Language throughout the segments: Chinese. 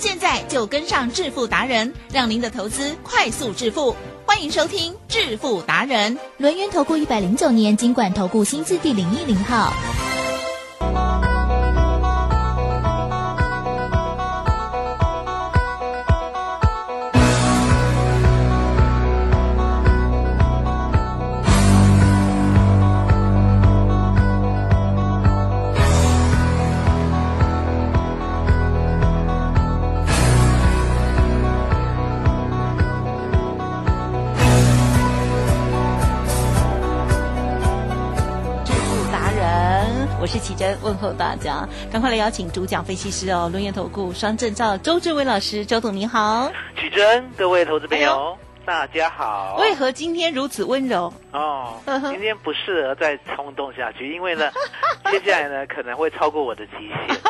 现在就跟上致富达人，让您的投资快速致富。欢迎收听《致富达人》，轮源投顾一百零九年金管投顾新字第零一零号。是奇珍问候大家，赶快来邀请主讲分析师哦，轮研投顾双证照周志伟老师，周董您好，启珍，各位投资朋友，大家好。为何今天如此温柔？哦，今天不适合再冲动下去，因为呢，接下来呢可能会超过我的极限。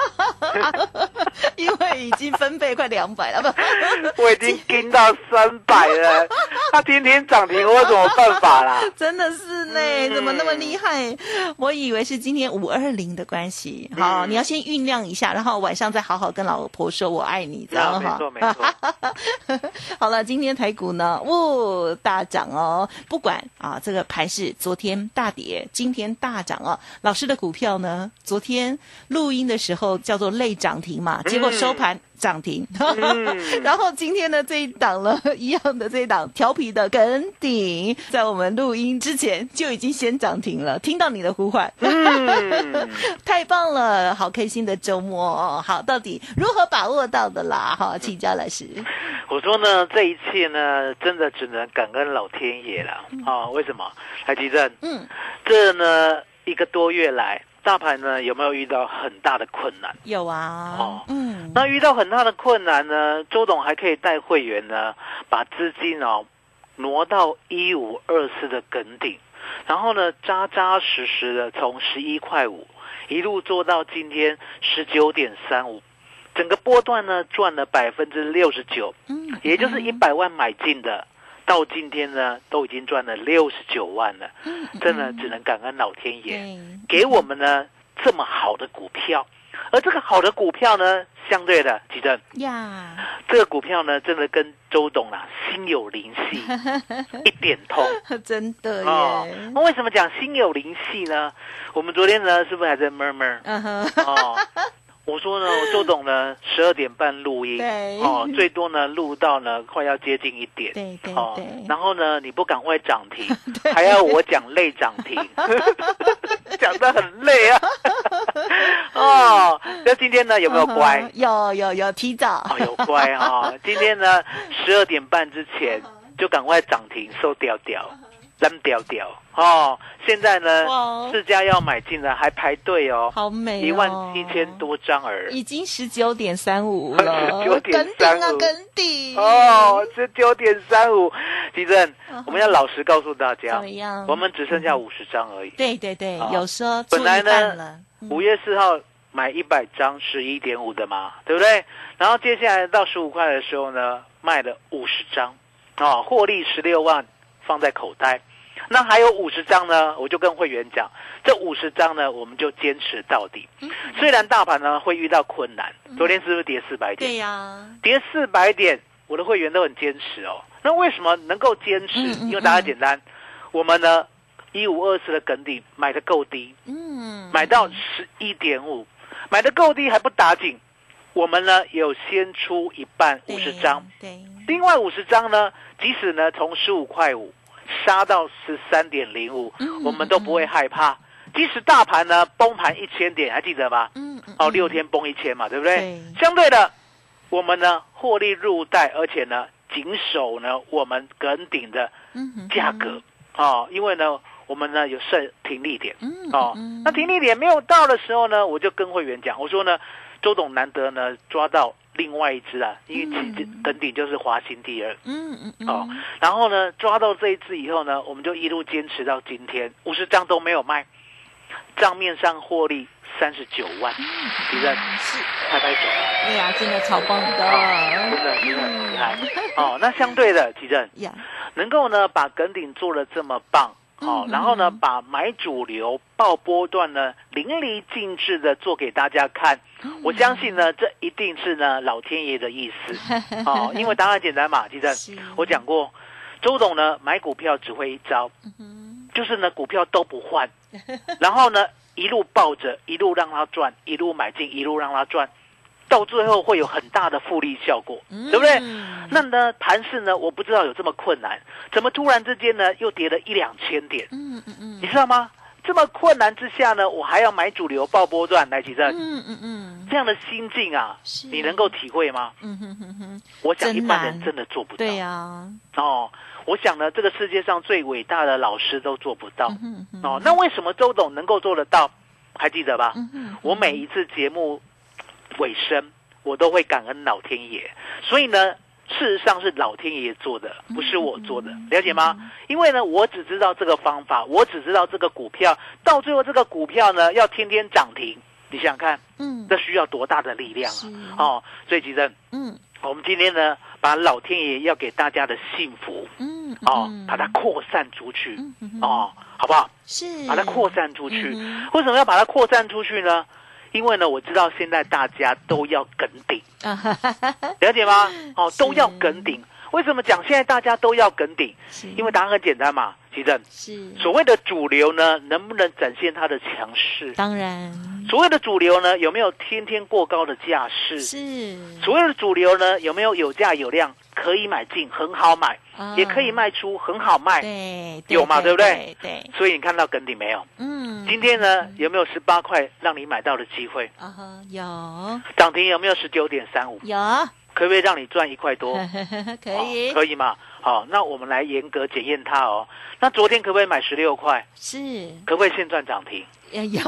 因为已经分配快两百了，不，我已经跟到三百了。他天天涨停，我有什么办法啦？真的是呢，怎么那么厉害？我以为是今天五二零的关系。好，你要先酝酿一下，然后晚上再好好跟老婆说我爱你，这样哈。没错，没错。好了，今天台股呢，哦，大涨哦。不管啊，这个盘是昨天大跌，今天大涨哦。老师的股票呢，昨天录音的时候叫做类涨停嘛，结果收盘。涨停，然后今天的这一档呢一样的这一档调皮的跟顶，在我们录音之前就已经先涨停了。听到你的呼唤，太棒了，好开心的周末哦。好，到底如何把握到的啦？哈，请教老师。我说呢，这一切呢，真的只能感恩老天爷了。啊，为什么？台积电，嗯，这呢一个多月来。大盘呢有没有遇到很大的困难？有啊。哦，嗯，那遇到很大的困难呢，周董还可以带会员呢，把资金哦挪到一五二四的梗顶，然后呢扎扎实实的从十一块五一路做到今天十九点三五，整个波段呢赚了百分之六十九，嗯，也就是一百万买进的。到今天呢，都已经赚了六十九万了，真的只能感恩老天爷给我们呢这么好的股票，而这个好的股票呢，相对的，吉正呀，这个股票呢，真的跟周董啊心有灵犀，一点通，真的耶。那为什么讲心有灵犀呢？我们昨天呢，是不是还在 murmur？哦。我说呢，我周董呢，十二点半录音，哦，最多呢录到呢快要接近一点，对对对，然后呢你不赶快涨停，还要我讲累涨停，讲的很累啊，哦，那今天呢有没有乖？有有有提早，有乖哈，今天呢十二点半之前就赶快涨停收掉掉。扔掉掉哦！现在呢，四家要买进的还排队哦，好美，一万七千多张而已已经十九点三五了，九点三五。啊，跟底哦，十九点三五，地震，我们要老实告诉大家，怎么样？我们只剩下五十张而已。对对对，有说本来呢，五月四号买一百张十一点五的嘛，对不对？然后接下来到十五块的时候呢，卖了五十张，啊，获利十六万放在口袋。那还有五十张呢，我就跟会员讲，这五十张呢，我们就坚持到底。虽然大盘呢会遇到困难，昨天是不是跌四百点？对呀，跌四百点，我的会员都很坚持哦。那为什么能够坚持？因为大家简单，我们呢一五二四的梗底买的够低，嗯，买到十一点五，买的够低还不打紧，我们呢有先出一半五十张，对，另外五十张呢，即使呢从十五块五。杀到十三点零五，我们都不会害怕。即使大盘呢崩盘一千点，还记得吗？嗯，哦，六天崩一千嘛，对不对？相对的，我们呢获利入袋，而且呢紧守呢我们梗顶的价格哦，因为呢我们呢有设停利点哦，那停利点没有到的时候呢，我就跟会员讲，我说呢，周董难得呢抓到。另外一只啊，因为其等顶就是华兴第二，嗯嗯哦，然后呢抓到这一只以后呢，我们就一路坚持到今天，五十张都没有卖，账面上获利三十九万，其实是，拍拍手，哎呀，真的超棒的，真的真的很厉害。哦，那相对的，奇正呀，能够呢把耿鼎做的这么棒。哦，然后呢，把买主流爆波段呢淋漓尽致的做给大家看，我相信呢，这一定是呢老天爷的意思。哦，因为答案简单嘛，其实我讲过，周董呢买股票只会一招，就是呢股票都不换，然后呢一路抱着，一路让他赚，一路买进，一路让他赚。到最后会有很大的复利效果，对不对？那呢，盘市呢，我不知道有这么困难，怎么突然之间呢又跌了一两千点？嗯嗯嗯，你知道吗？这么困难之下呢，我还要买主流爆波段来提振。嗯嗯嗯，这样的心境啊，你能够体会吗？嗯哼哼哼，我想一般人真的做不到。对呀，哦，我想呢，这个世界上最伟大的老师都做不到。哦，那为什么周董能够做得到？还记得吧？我每一次节目。尾声，我都会感恩老天爷。所以呢，事实上是老天爷做的，不是我做的，了解吗？因为呢，我只知道这个方法，我只知道这个股票，到最后这个股票呢要天天涨停，你想想看，嗯，这需要多大的力量啊！哦，所以其实，嗯，我们今天呢，把老天爷要给大家的幸福，嗯，哦，把它扩散出去，哦，好不好？是，把它扩散出去。为什么要把它扩散出去呢？因为呢，我知道现在大家都要梗顶，了解吗？哦，都要梗顶。为什么讲现在大家都要梗顶？因为答案很简单嘛，其正。是所谓的主流呢，能不能展现它的强势？当然。所谓的主流呢，有没有天天过高的架势？是。所谓的主流呢，有没有有价有量？可以买进，很好买，也可以卖出，很好卖，对，有嘛，对不对？对，所以你看到梗底没有？嗯，今天呢有没有十八块让你买到的机会？有。涨停有没有十九点三五？有。可不可以让你赚一块多？可以，可以嘛？好，那我们来严格检验它哦。那昨天可不可以买十六块？是。可不可以现赚涨停？有。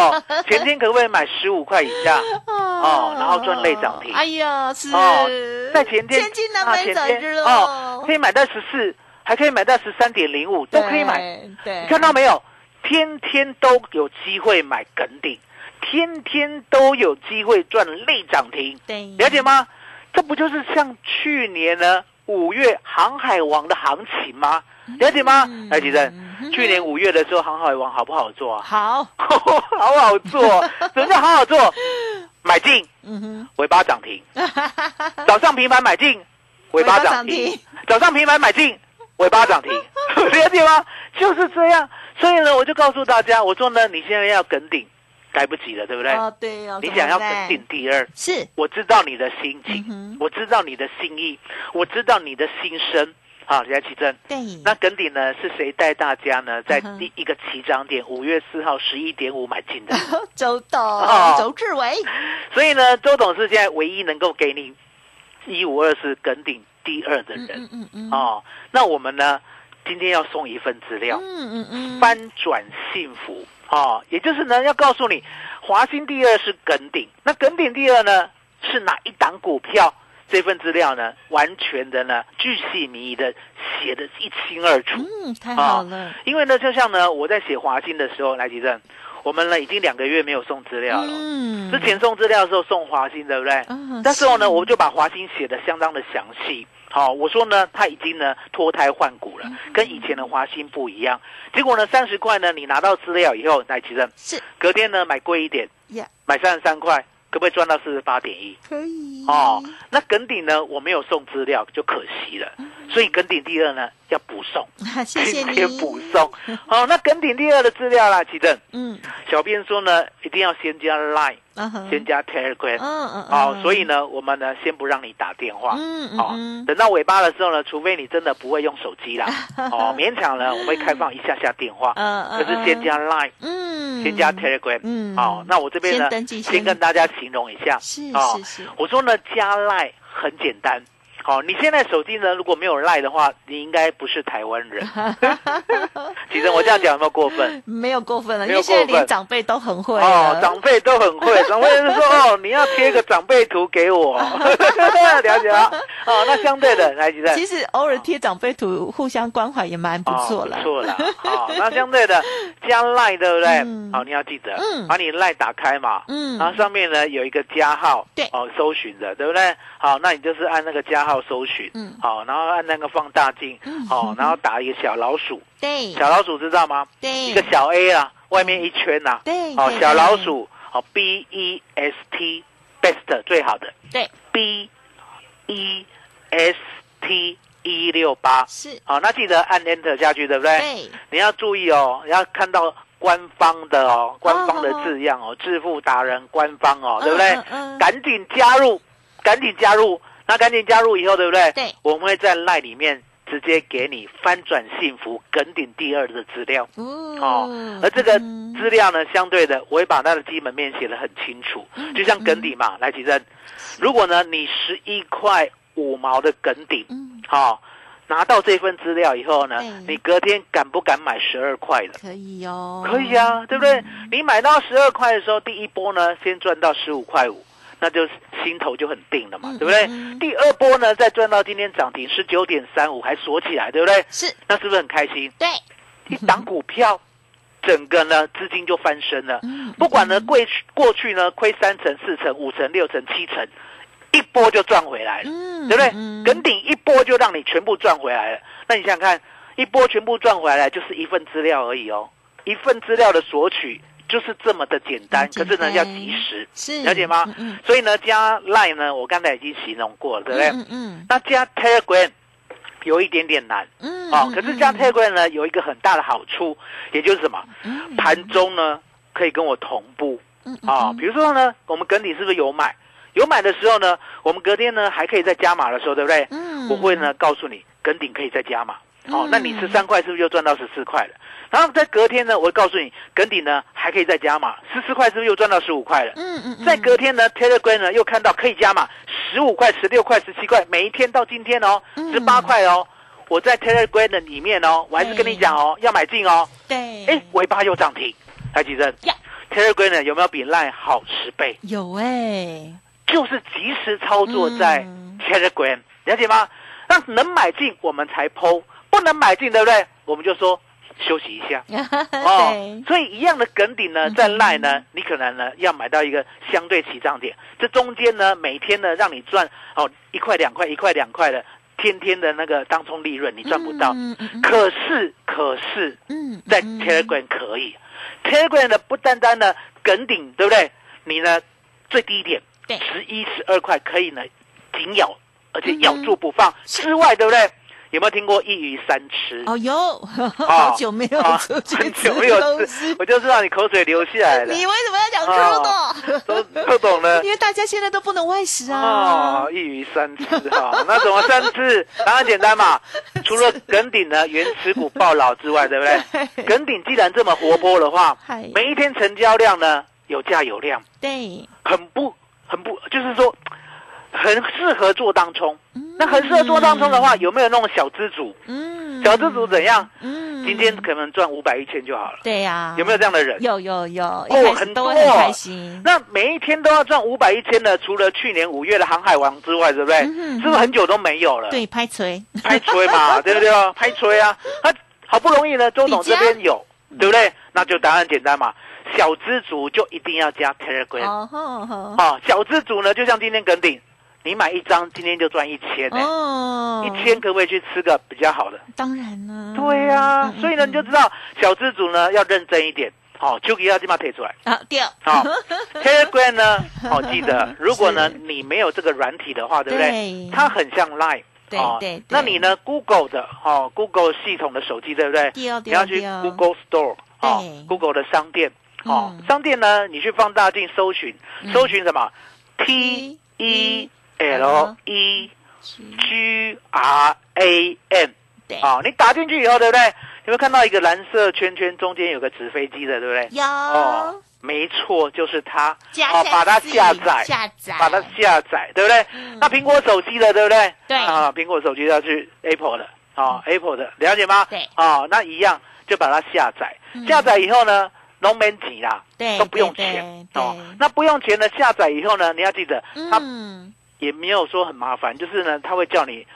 前天可不可以买十五块以下？哦，然后赚类涨停。哎呀，是。哦，在前天，前天啊，前天哦，可以买到十四，还可以买到十三点零五，都可以买。对。你看到没有？天天都有机会买梗顶，天天都有机会赚类涨停。对。了解吗？这不就是像去年呢五月航海王的行情吗？了解吗？来，吉正，去年五月的时候，航海王好不好做啊？好，好好做。什么叫好好做？买进，嗯哼，尾巴涨停。早上平盘买进，尾巴涨停。早上平盘买进，尾巴涨停。了解吗？就是这样。所以呢，我就告诉大家，我说呢，你现在要跟顶。来不及了，对不对？哦，对哦。你想要肯定第二，是我知道你的心情，我知道你的心意，我知道你的心声。好，李启正。对。那耿鼎呢？是谁带大家呢？在第一个起涨点五月四号十一点五买进的？周董，哦周志伟。所以呢，周董是现在唯一能够给你一五二是耿鼎第二的人。嗯嗯嗯。哦，那我们呢？今天要送一份资料。嗯嗯嗯。翻转幸福。哦，也就是呢，要告诉你，华兴第二是耿鼎，那耿鼎第二呢是哪一档股票？这份资料呢，完全的呢，巨细靡遗的写的一清二楚。嗯，太好了。因为呢，就像呢，我在写华兴的时候，来吉正，我们呢已经两个月没有送资料了。嗯。之前送资料的时候送华兴，对不对？嗯。那时候呢，我就把华兴写的相当的详细。好，我说呢，他已经呢脱胎换骨了，跟以前的华兴不一样。结果呢，三十块呢，你拿到资料以后，来其实是隔天呢买贵一点，买三十三块，可不可以赚到四十八点一？可以。哦，那耿鼎呢，我没有送资料，就可惜了。所以耿鼎第二呢要补送，谢谢你。补送。好，那耿鼎第二的资料啦，奇正。嗯，小编说呢，一定要先加 Line。先加 Telegram，嗯嗯，好，所以呢，我们呢先不让你打电话，嗯嗯，好，等到尾巴的时候呢，除非你真的不会用手机啦，哦，勉强呢，我们会开放一下下电话，嗯嗯，可是先加 Line，嗯，先加 Telegram，嗯，好，那我这边呢，先跟大家形容一下，是是是，我说呢，加 Line 很简单。好，你现在手机呢，如果没有赖的话，你应该不是台湾人。其实我这样讲有没有过分？没有过分了，因为现在连长辈都很会哦，长辈都很会，长辈就说哦，你要贴个长辈图给我，了解了？哦，那相对的，来，吉正，其实偶尔贴长辈图，互相关怀也蛮不错了。哦、不错了。好、那相对的加赖，对不对？嗯好、你要记得，嗯把你赖打开嘛，嗯然后上面呢有一个加号，对哦，搜寻的，对不对？好，那你就是按那个加号搜寻，嗯。好，然后按那个放大镜，嗯。好，然后打一个小老鼠，对。小老鼠知道吗？对，一个小 A 啊，外面一圈呐、好，对对小老鼠，好，B E S T best 最好的。对，B E S T 一六八，是，好，那记得按 Enter 下去，对不对？对。你要注意哦，你要看到官方的哦，官方的字样哦，致富达人官方哦，对不对？赶紧加入，赶紧加入，那赶紧加入以后，对不对？对。我们会在 LINE 里面直接给你翻转幸福梗顶第二的资料。哦哦，而这个嗯。资料呢，相对的，我会把它的基本面写得很清楚，嗯就像梗底嘛，来，其实如果呢，你十一块五毛的梗顶，嗯，好、拿到这份资料以后呢，你隔天敢不敢买十二块的？可以哦，可以啊，对不对？你买到十二块的时候，第一波呢，先赚到十五块五，那就心头就很定了嘛，嗯对不对？嗯嗯第二波呢，再赚到今天涨停十九点三五，还锁起来，对不对？是，那是不是很开心？对，一档股票，整个呢资金就翻身了。嗯不管呢过去过去呢亏三成、四成、五成、六成、七成，一波就赚回来了，嗯对不对？嗯耿鼎一波就让你全部赚回来了。那你想想看，一波全部赚回来就是一份资料而已哦，一份资料的索取就是这么的简单，可是呢要及时，是了解吗？嗯嗯所以呢加 Line 呢，我刚才已经形容过了，对不对？嗯嗯那加 Telegram 有一点点难。嗯，哦，嗯可是加 Telegram 呢有一个很大的好处，也就是什么？嗯盘中呢可以跟我同步嗯啊、比如说呢，我们耿鼎是不是有买？有买的时候呢，我们隔天呢还可以再加码的时候，对不对？嗯我会呢告诉你，跟顶可以再加码。哦嗯，那你十三块是不是就赚到十四块了？然后在隔天呢，我会告诉你，耿鼎呢还可以再加码，十四块是不是又赚到十五块了？嗯嗯，在隔天呢，Telegram 呢又看到可以加码，十五块、十六块、十七块，每一天到今天哦，嗯十八块哦。我在 Telegram 的里面哦，我还是跟你讲哦，要买进哦。对，哎，尾巴又涨停，台积电呀 Telegram 呢有没有比 Line 好十倍？有哎，就是及时操作在嗯 Telegram，、了解吗？那能买进我们才剖，不能买进，对不对？我们就说休息一下。哦，，所以一样的梗顶呢，嗯在赖呢，你可能呢要买到一个相对起涨点，这中间呢每天呢让你赚哦一块两块一块两块的，天天的那个当中利润你赚不到。嗯嗯嗯可是可是嗯，在嗯 Telegram 可以，Telegram 呢不单单呢梗顶，对不对？你呢最低点十一十二块可以呢紧咬，而且咬嗯住不放。之外，对不对？有没有听过一鱼三吃？哦有，好久没有啊出去很久没有吃，我就知道你口水流下来了。你为什么要讲吃的？都不懂了 因为大家现在都不能外食啊哦，。一鱼三吃哈，那怎么三吃？当然简单嘛，除了耿鼎呢原持股爆老之外，对不对？耿鼎既然这么活泼的话，每一天成交量呢有价有量，对，很不很不，就是说很适合做当冲。嗯那很适合做当冲的话，有没有那种小资主？嗯小资主怎样？嗯今天可能赚五百一千就好了，对呀，有没有这样的人？有有有，一开始很多很开心。那每一天都要赚五百一千的，除了去年五月的航海王之外，对不对？嗯哼是不是很久都没有了？对，拍锤，拍锤嘛，对不对？拍锤啊！他好不容易呢，周董这边有，对不对？那就答案简单嘛，小资族就一定要加 Telegram 哦小资族呢，就像今天耿鼎，你买一张，今天就赚一千呢，哦，一千可不可以去吃个比较好的？当然了，对呀嗯，所以呢，你就知道小资主呢要认真一点，好，就给他这么推出来。啊掉，好，Telegram 呢？好，记得，如果呢你没有这个软体的话，对不对对？它很像 Line。对哦对对那你呢？Google 的哦，Google 系统的手机，对不对？你要去 Google Store 哦对，Google 的商店哦嗯，商店呢，你去放大镜搜寻，搜寻什么？T E L E G R A M 对，啊，你打进去以后，对不对？你会看到一个蓝色圈圈，中间有个纸飞机的，对不对？有，哦没错，就是它，加好，把它下载，下载，把它下载，对不对？那苹果手机的，对不对？对啊，苹果手机要去 Apple 的，啊，Apple 的，了解吗？对啊，那一样就把它下载嗯，下载以后呢，农门级啦，对都不用钱哦。那不用钱的下载以后呢，你要记得，它嗯，也没有说很麻烦，就是呢，他会叫你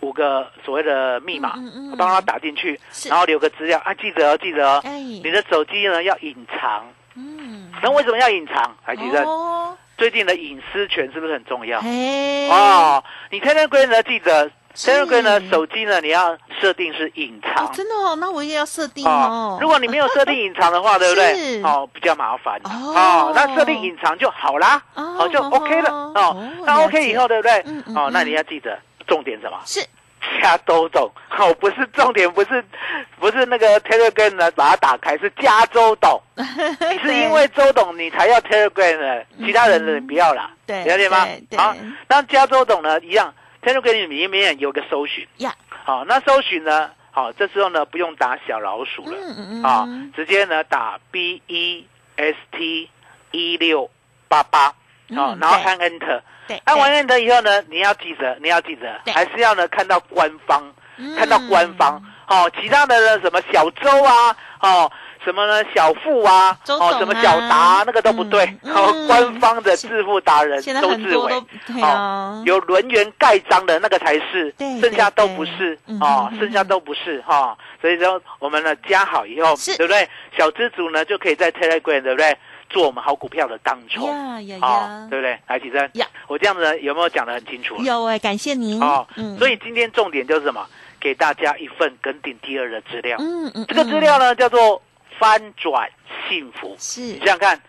五个所谓的密码嗯嗯嗯，帮他打进去，然后留个资料啊，记得哦，记得哦，哎，你的手机呢要隐藏。嗯，那为什么要隐藏？还记得，哦，最近的隐私权是不是很重要？哎，哦，你 Telegram 呢，记得是 Telegram 呢，手机呢，你要设定是隐藏哦，。真的哦，那我也要设定哦哦，，如果你没有设定隐藏的话，对不 是对？哦，比较麻烦。哦哦，那设定隐藏就好啦，哦哦，就 OK 了。哦哦，那 OK 以后，对不对嗯嗯？哦，那嗯你要记得重点什么？是加周董，哦，不是重点，不是不是那个 Telegram 呢，把它打开是加周董，你是因为周董你才要 Telegram 的，其他人的你不要啦，嗯对了解吗好，那加周董呢一样，Telegram 里面有个搜寻，呀，好，那搜寻呢，好，这时候呢不用打小老鼠了，嗯嗯啊嗯，，直接呢打 B E S T 一六八八，哦嗯，对然后按 Enter。对，按完 Enter 以后呢，你要记得，你要记得，对。还是要呢看到官方，嗯。看到官方，哦，其他的呢什么小周啊，哦，什么呢小富啊，哦，什么小达、啊那个都不对，嗯 哦，嗯官方的致富达人周志伟很多都，对啊，有轮圆盖章的那个才是对，剩下都不是对哦嗯，剩下都不是哈。所以说我们呢加好以后，是对不对？小资主呢就可以在 Telegram 对不对？做我们好股票的当冲，呀呀哦呀，，对不对？来，起身呀，我这样子有没有讲得很清楚？有哎，感谢您哦，嗯所以今天重点就是什么？给大家一份跟顶第二的资料。嗯嗯，这个资料呢叫做翻转幸福。是你想想看，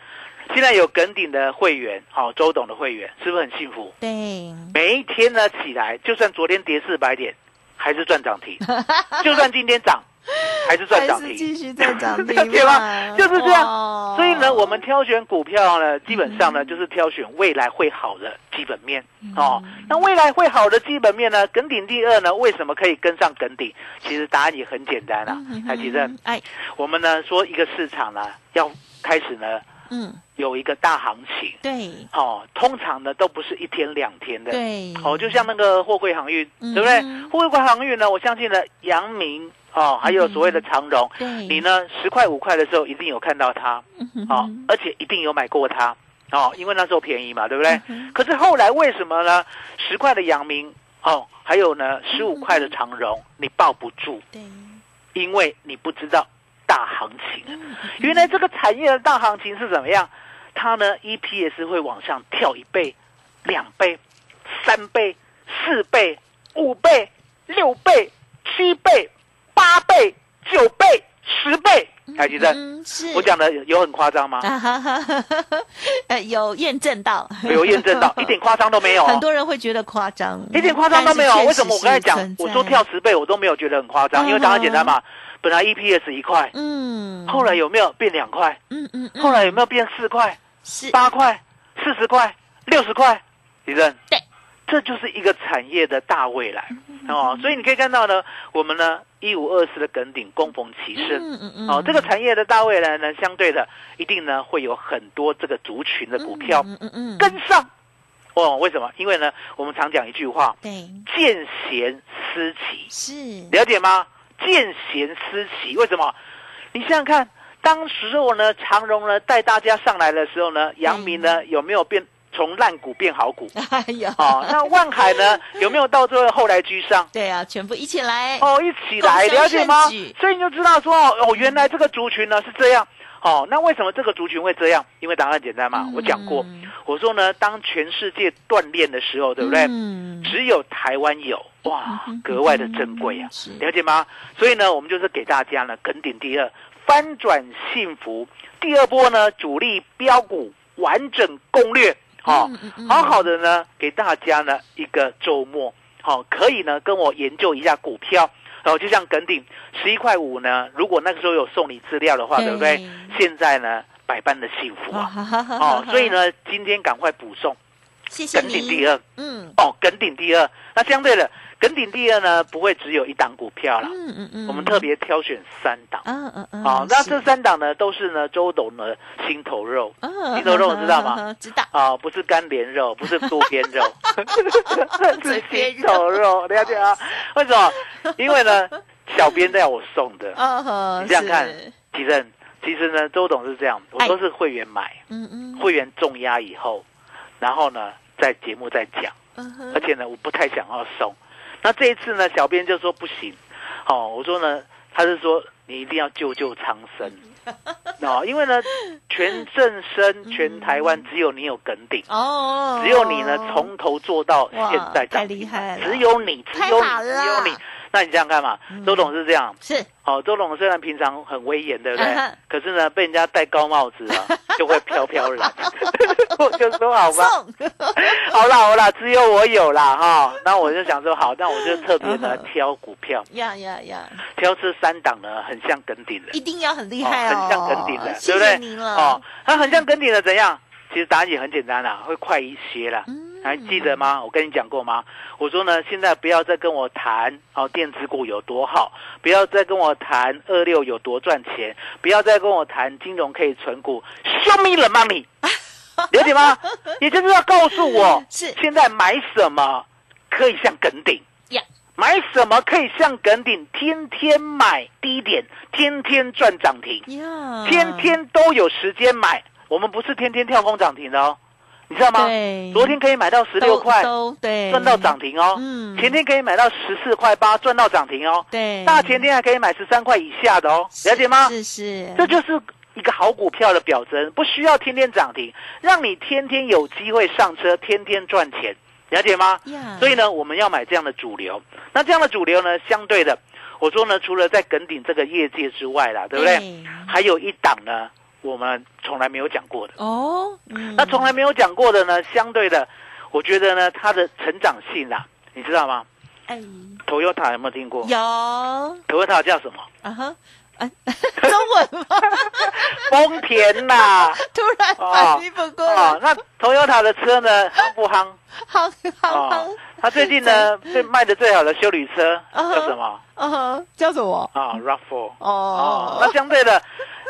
现在有耿鼎的会员，好、周董的会员，是不是很幸福？对，每一天呢起来，就算昨天跌四百点，还是赚涨停；就算今天涨，还是赚涨停。继续在涨停了解吗就是这样。所以呢，我们挑选股票呢，基本上呢，嗯就是挑选未来会好的基本面。哦。那未来会好的基本面呢，耿鼎第二呢，为什么可以跟上耿鼎？其实答案也很简单啦嗯，海奇正，哎，我们呢说一个市场呢要开始呢嗯，有一个大行情。对。哦，通常呢都不是一天两天的，对，哦，就像那个货柜航运，嗯对不对？货柜航运呢，我相信呢，阳明哦，还有所谓的长荣，对，你呢十块五块的时候一定有看到它，嗯哼。哦，而且一定有买过它，哦，因为那时候便宜嘛，对不对？嗯可是后来为什么呢？十块的阳明哦，还有呢十五块的长荣，你抱不住，对，因为你不知道大行情。嗯原来这个产业的大行情是怎么样？它呢 EPS 会往上跳一倍、两倍、三倍、四倍、五倍、六倍、七倍、八倍、九倍、十倍。台积电，嗯是，我讲的有很夸张吗？呃，有验证到，有验证到，一点夸张都没有、很哦。多人会觉得夸张，一点夸张都没有。为什么我刚才讲我说跳，十倍，我都没有觉得很夸张？因为答案简单嘛。本来 EPS 一块，嗯，后来有没有变两块？嗯嗯，嗯后来有没有变四块？是八块、四十块、六十块，李正，对，这就是一个产业的大未来哦。所以你可以看到呢，我们呢一五二四的梗顶供逢其胜。嗯嗯嗯，哦，这个产业的大未来呢，相对的一定呢会有很多这个族群的股票嗯嗯嗯，跟上。哦，为什么？因为呢，我们常讲一句话对，“见贤思齐是”，，了解吗？见贤思齐，为什么？你想想看，当时候呢，长荣呢带大家上来的时候呢，杨明呢有没有变从烂股变好股？哎呀，哦，那万海呢 有没有到最后后来居上？对啊，全部一起来，哦，一起来了解吗？所以你就知道说哦，原来这个族群呢是这样。哦，那为什么这个族群会这样？因为答案简单嘛，嗯我讲过，我说呢，当全世界锻炼的时候，对不对？嗯，只有台湾有，哇，格外的珍贵啊，是了解吗？所以呢，我们就是给大家呢，肯顶第二，翻转幸福，第二波呢，主力标股完整攻略，好、好好的呢，给大家呢一个周末，好、可以呢跟我研究一下股票。然后就像耿鼎十一块五呢，如果那个时候有送你资料的话，对对不对？现在呢，百般的幸福啊！哦，所以，呢，今天赶快补送，谢谢耿鼎第二嗯哦，耿鼎第二。那相对的，耿鼎第二呢，不会只有一档股票啦，嗯嗯嗯，我们特别挑选三档。嗯嗯嗯，好，那是这三档呢，都是呢周董的心头肉嗯心头肉知道吗？嗯知道，啊、不是干连肉，不是肚边肉 是心头肉，了解啊？为什么？因为呢，小编要我送的。嗯哼，你这样看是，其实其实呢，周董是这样，我哎都是会员买，嗯嗯，会员重压以后，然后呢，在节目再讲，而且呢，我不太想要送。那这一次呢，小编就说不行，哦，我说呢，他是说你一定要救救苍生，哦，因为呢，全 正生全台湾只有你有梗顶。哦，只有你呢，从头做到现在太厉害了只有你，只有你，只有你。那你想想看嘛，周董是这样，是哦，周董虽然平常很威严，对不对？可是呢，被人家戴高帽子啊，就会飘飘然。我就说好吧，好啦好啦，只有我有啦哈。那我就想说好，那我就特别呢挑股票，呀呀呀，挑这三档呢，很像梗顶的。一定要很厉害哦，很像梗顶的，谢对不对？哦，它很像梗顶的怎样？其实答案也很简单啦，会快一些啦。嗯还记得吗？我跟你讲过吗？我说呢，现在不要再跟我谈哦，电子股有多好，不要再跟我谈二六有多赚钱，不要再跟我谈金融可以存股，Show me the money，了解吗？也就是要告诉我，是现在买什么可以像梗顶。呀，买什么可以像梗顶，天天买低点，天天赚涨停，呀，天天都有时间买。我们不是天天跳空涨停的哦，你知道吗？昨天可以买到十六块，赚到涨停哦。嗯前天可以买到十四块八，赚到涨停哦。对，大前天还可以买十三块以下的哦，了解吗？是是，这就是一个好股票的表征，不需要天天涨停，让你天天有机会上车，天天赚钱，了解吗？呀，所以呢，我们要买这样的主流。那这样的主流呢，相对的，我说呢，除了在梗顶这个业界之外啦，对不对？对还有一档呢，我们从来没有讲过的。哦，嗯那从来没有讲过的呢，相对的，我觉得呢，它的成长性啦，你知道吗哎？Toyota 有没有听过有啊？Toyota 叫什么？啊哈，哎，中文吗？丰田呐、突然哦反应不过哦，来，那 Toyota 的车呢，夯不夯？好好好哦，，它最近呢，最卖的最好的修理车嗯叫什么？嗯，叫什么？啊，Rav4。哦，哦，那相对的，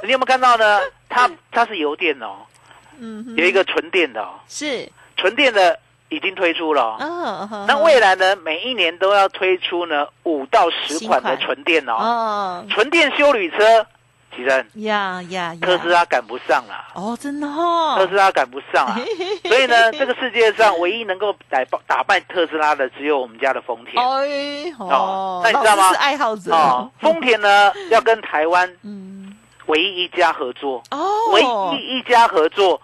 你有没有看到呢？它它是油电哦，嗯有一个纯电的哦，是，纯电的已经推出了哦。那未来呢，每一年都要推出呢五到十款的纯电哦，哦纯电修旅车，其实呀呀呀，特斯拉赶不上了，哦，真的哦，特斯拉赶不上啊，所以呢，这个世界上唯一能够打败打败特斯拉的，只有我们家的丰田。哎哦。哦，那你知道吗？爱好者。哦。丰田呢 要跟台湾嗯，唯一一家合作，哦，唯一一家合作，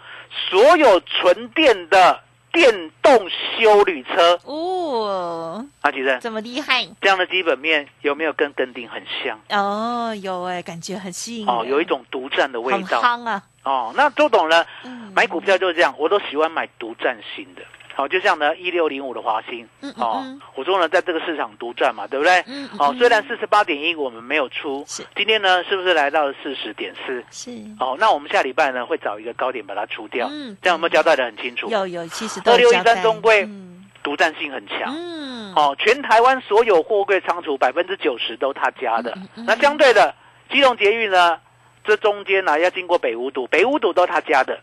所有纯电的电动修旅车。哦，啊，其实这么厉害这样的基本面有没有跟跟定很像？哦，有哎，感觉很吸引哦，有一种独占的味很道。夯啊，哦，那周董呢？嗯买股票就是这样，我都喜欢买独占性的。好、就像呢一六零五的华兴，嗯嗯哦嗯，我说呢，在这个市场独占嘛，对不对？嗯嗯哦，嗯虽然四十八点一我们没有出是，今天呢是不是来到了四十点四？是哦，那我们下礼拜呢会找一个高点把它出掉，嗯这样有没有交代的很清楚？有有，其实都有2613交代中规嗯独占性很强。嗯，哦，全台湾所有货柜仓储百分之九十都他家的。那相对的，基隆捷运呢，这中间呢、要经过北五堵，北五堵都是他家的，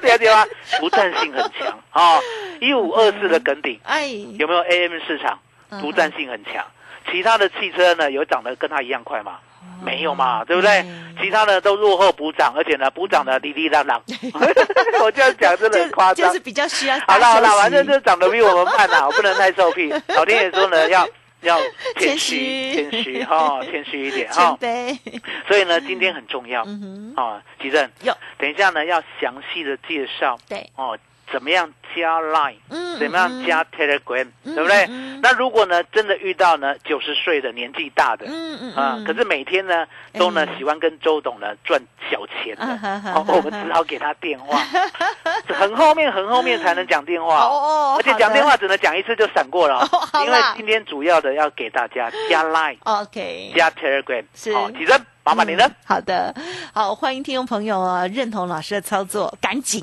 了解吗？独占性很强啊！一五二四的梗顶哎，有没有 AM 市场？嗯独占性很强。其他的汽车呢，有涨得跟他一样快吗？没有嘛，对不对嗯？其他的都落后补涨，而且呢，补涨的哩哩啷啷。我这样讲真的很夸张就就。是比较需要好了好了，反正就长得比我们慢啦，我不能太受屁。老天爷说呢，要要 谦虚。谦虚哈，谦虚一点谦哈。卑，所以呢，今天很重要。嗯哼，啊，吉正。有，等一下呢要详细的介绍对，哦，怎么样加 Line，嗯怎么样加 Telegram，嗯对不对？那如果呢真的遇到呢九十岁的年纪大的，嗯嗯啊，可是每天呢都呢哎喜欢跟周董呢赚小钱的啊哈哈，哦，我们只好给他电话，很后面很后面才能讲电话。哦哦而且讲电话只能讲一次就闪过了因为今天主要的要给大家加 Line、OK，加 Telegram，好，起身，麻烦你了。好的，好，欢迎听众朋友啊，认同老师的操作，赶紧。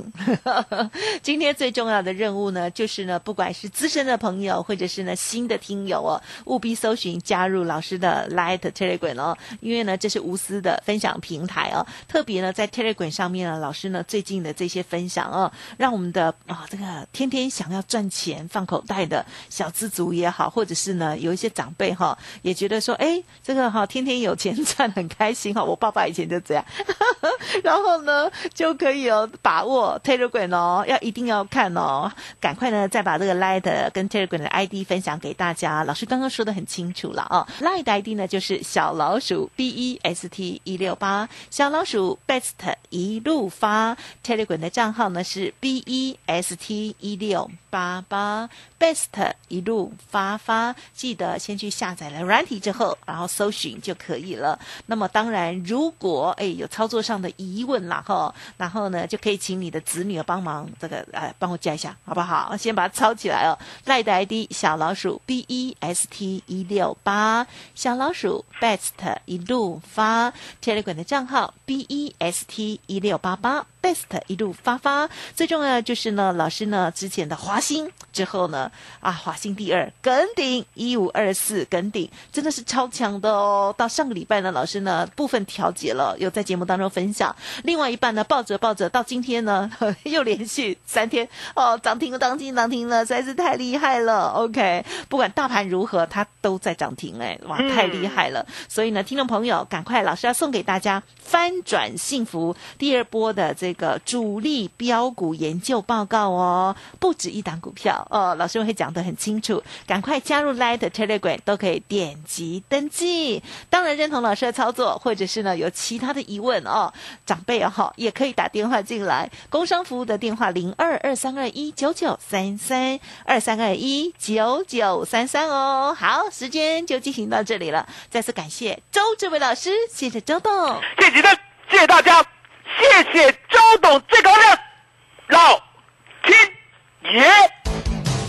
今天最重要的。任务呢，就是呢，不管是资深的朋友，或者是呢新的听友哦，务必搜寻加入老师的 Light Telegram 哦，因为呢这是无私的分享平台哦，特别呢在 Telegram 上面呢，老师呢最近的这些分享哦，让我们的啊、这个天天想要赚钱放口袋的小资族也好，或者是呢有一些长辈哈、也觉得说，哎，这个哈、天天有钱赚很开心哈、我爸爸以前就这样，然后呢就可以哦把握 Telegram 哦，要一定要看哦，赶快呢再把这个 Light 跟 Telegram 的 ID 分享给大家。老师刚刚说的很清楚了哦，Light 的 ID 呢就是小老鼠 B E S T 一六八，小老鼠 Best 一路发，Telegram 的账号呢是 B E S T 一六八八，Best 一路发发，记得先去下载了软体之后，然后搜寻就可以了。那么当当然，如果哎有操作上的疑问啦哈，然后呢就可以请你的子女帮忙这个呃帮我加一下好不好？先把它抄起来哦。赖的 ID 小老鼠 B E S T 一六八，小老鼠 Best 一路发 Telegram 的账号 B E S T 一六八八。Best 一路发发，最重要的就是呢，老师呢之前的华兴之后呢，啊华兴第二耿鼎一五二四耿鼎真的是超强的哦。到上个礼拜呢，老师呢部分调节了，有在节目当中分享，另外一半呢抱着抱着，到今天呢 又连续三天哦涨停涨停涨停了，实在是太厉害了。OK，不管大盘如何，它都在涨停哎，哇太厉害了。所以呢，听众朋友赶快，老师要送给大家翻转幸福第二波的这个主力标股研究报告哦，不止一档股票哦，老师会讲的很清楚，赶快加入 Light Telegram 都可以点击登记。当然认同老师的操作，或者是呢有其他的疑问哦，长辈哦也可以打电话进来，工商服务的电话零二二三二一九九三三二三二一九九三三哦。好，时间就进行到这里了，再次感谢周志伟老师，谢谢周董。谢谢，大家，谢谢周董最高亮，老天爷。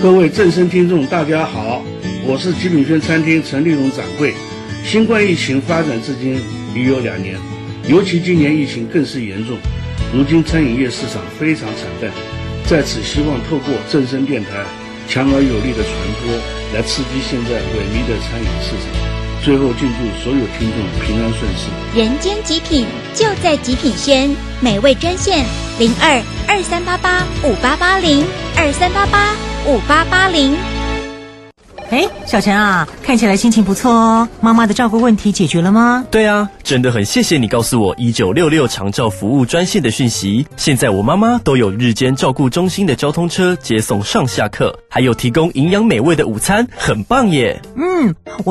各位正声听众，大家好，我是极品轩餐厅陈立荣掌柜。新冠疫情发展至今已有两年，尤其今年疫情更是严重，如今餐饮业市场非常惨淡。在此，希望透过正声电台强而有力的传播，来刺激现在萎靡的餐饮市场。最后，敬祝所有听众平安顺遂。人间极品就在极品轩，美味专线零二二三八八五八八零二三八八五八八零。哎，小陈啊，看起来心情不错哦。妈妈的照顾问题解决了吗？对啊，真的很谢谢你告诉我一九六六长照服务专线的讯息。现在我妈妈都有日间照顾中心的交通车接送上下课，还有提供营养美味的午餐，很棒耶。嗯，我。